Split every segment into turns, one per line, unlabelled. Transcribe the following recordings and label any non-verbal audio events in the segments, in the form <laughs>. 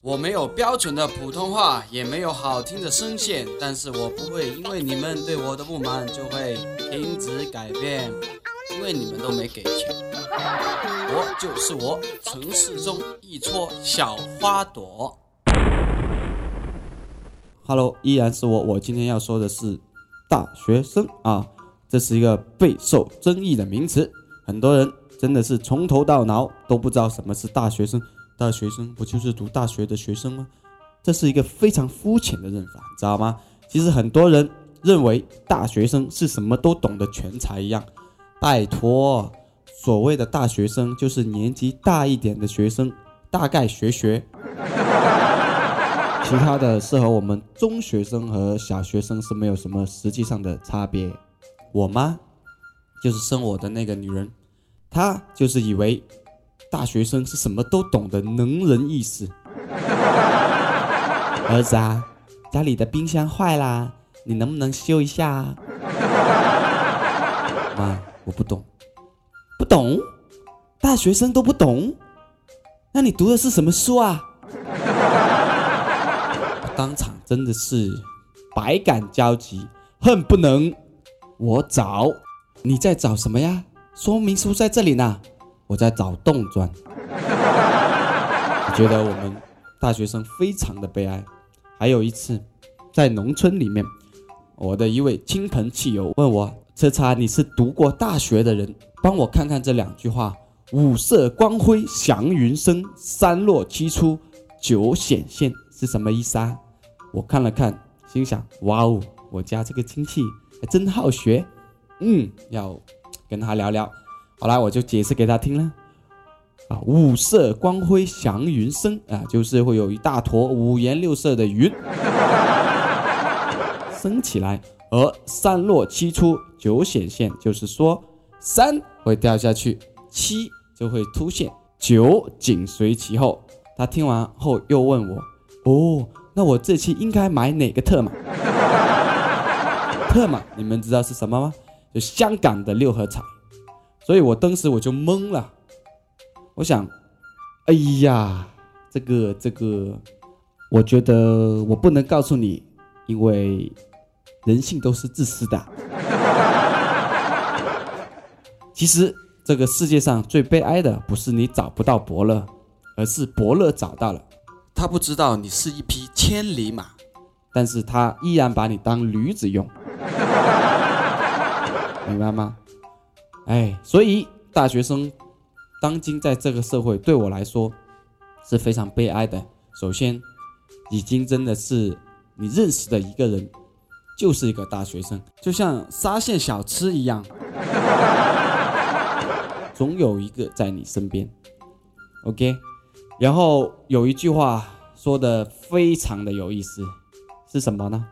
我没有标准的普通话，也没有好听的声线，但是我不会因为你们对我的不满就会停止改变，因为你们都没给钱。我就是我，城市中一撮小花朵。Hello，依然是我。我今天要说的是大学生啊，这是一个备受争议的名词，很多人真的是从头到脑都不知道什么是大学生。大学生不就是读大学的学生吗？这是一个非常肤浅的认法，知道吗？其实很多人认为大学生是什么都懂的全才一样。拜托，所谓的大学生就是年纪大一点的学生，大概学学，<laughs> 其他的是和我们中学生和小学生是没有什么实际上的差别。我妈就是生我的那个女人，她就是以为。大学生是什么都懂的能人异士。<laughs> 儿子啊，家里的冰箱坏啦，你能不能修一下？啊？<laughs> 妈，我不懂，不懂，大学生都不懂，那你读的是什么书啊？<laughs> 当场真的是百感交集，恨不能我找，你在找什么呀？说明书在这里呢。我在找洞钻，我觉得我们大学生非常的悲哀。还有一次，在农村里面，我的一位亲朋戚友问我：“车叉，你是读过大学的人，帮我看看这两句话：五色光辉祥云生，三落七出九显现是什么意思啊？”我看了看，心想：“哇哦，我家这个亲戚还真好学，嗯，要跟他聊聊。”好啦，我就解释给他听了。啊，五色光辉祥云生啊，就是会有一大坨五颜六色的云 <laughs> 升起来，而三落七出九显现，就是说三会掉下去，七就会出现，九紧随其后。他听完后又问我：“哦，那我这期应该买哪个特码？” <laughs> 特码，你们知道是什么吗？就香港的六合彩。所以我当时我就懵了，我想，哎呀，这个这个，我觉得我不能告诉你，因为人性都是自私的。<laughs> 其实这个世界上最悲哀的不是你找不到伯乐，而是伯乐找到了，他不知道你是一匹千里马，但是他依然把你当驴子用，<laughs> 明白吗？哎，所以大学生，当今在这个社会对我来说是非常悲哀的。首先，已经真的是你认识的一个人就是一个大学生，就像沙县小吃一样，总有一个在你身边。OK，然后有一句话说的非常的有意思，是什么呢？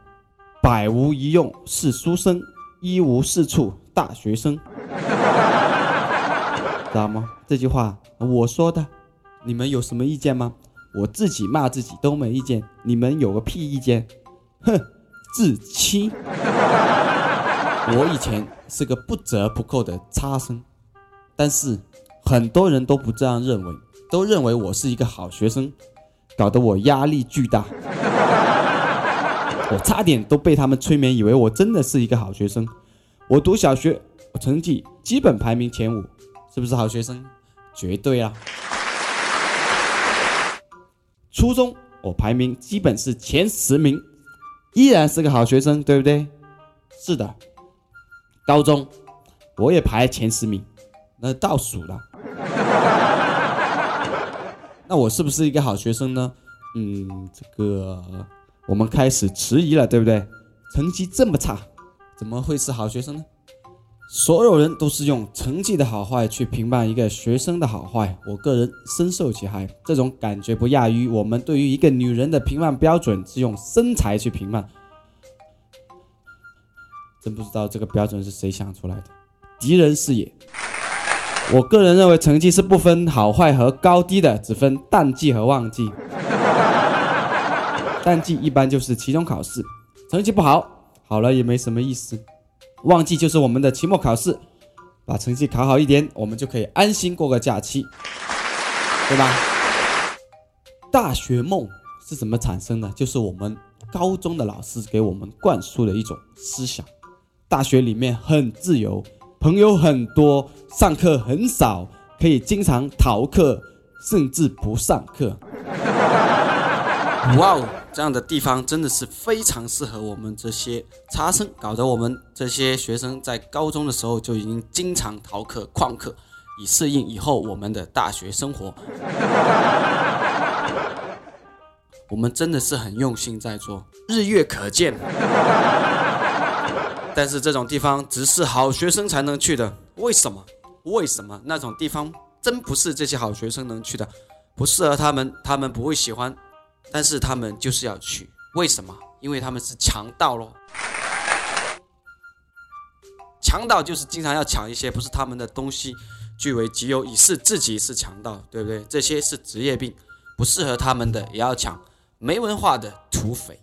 百无一用是书生，一无是处大学生。知道吗？这句话我说的，你们有什么意见吗？我自己骂自己都没意见，你们有个屁意见？哼，自欺！我以前是个不折不扣的差生，但是很多人都不这样认为，都认为我是一个好学生，搞得我压力巨大。我差点都被他们催眠，以为我真的是一个好学生。我读小学，我成绩基本排名前五。是不是好学生？绝对啊！初中我排名基本是前十名，依然是个好学生，对不对？是的。高中我也排前十名，那倒数了。<laughs> 那我是不是一个好学生呢？嗯，这个我们开始迟疑了，对不对？成绩这么差，怎么会是好学生呢？所有人都是用成绩的好坏去评判一个学生的好坏，我个人深受其害。这种感觉不亚于我们对于一个女人的评判标准是用身材去评判。真不知道这个标准是谁想出来的，敌人是也。我个人认为，成绩是不分好坏和高低的，只分淡季和旺季。淡季一般就是期中考试，成绩不好，好了也没什么意思。旺季就是我们的期末考试，把成绩考好一点，我们就可以安心过个假期，对吧？大学梦是怎么产生的？就是我们高中的老师给我们灌输的一种思想。大学里面很自由，朋友很多，上课很少，可以经常逃课，甚至不上课。哇哦，这样的地方真的是非常适合我们这些差生，搞得我们这些学生在高中的时候就已经经常逃课、旷课，以适应以后我们的大学生活。<laughs> 我们真的是很用心在做，日月可见。但是这种地方只是好学生才能去的，为什么？为什么那种地方真不是这些好学生能去的？不适合他们，他们不会喜欢。但是他们就是要去，为什么？因为他们是强盗咯。强盗就是经常要抢一些不是他们的东西，据为己有，以示自己是强盗，对不对？这些是职业病，不适合他们的也要抢，没文化的土匪。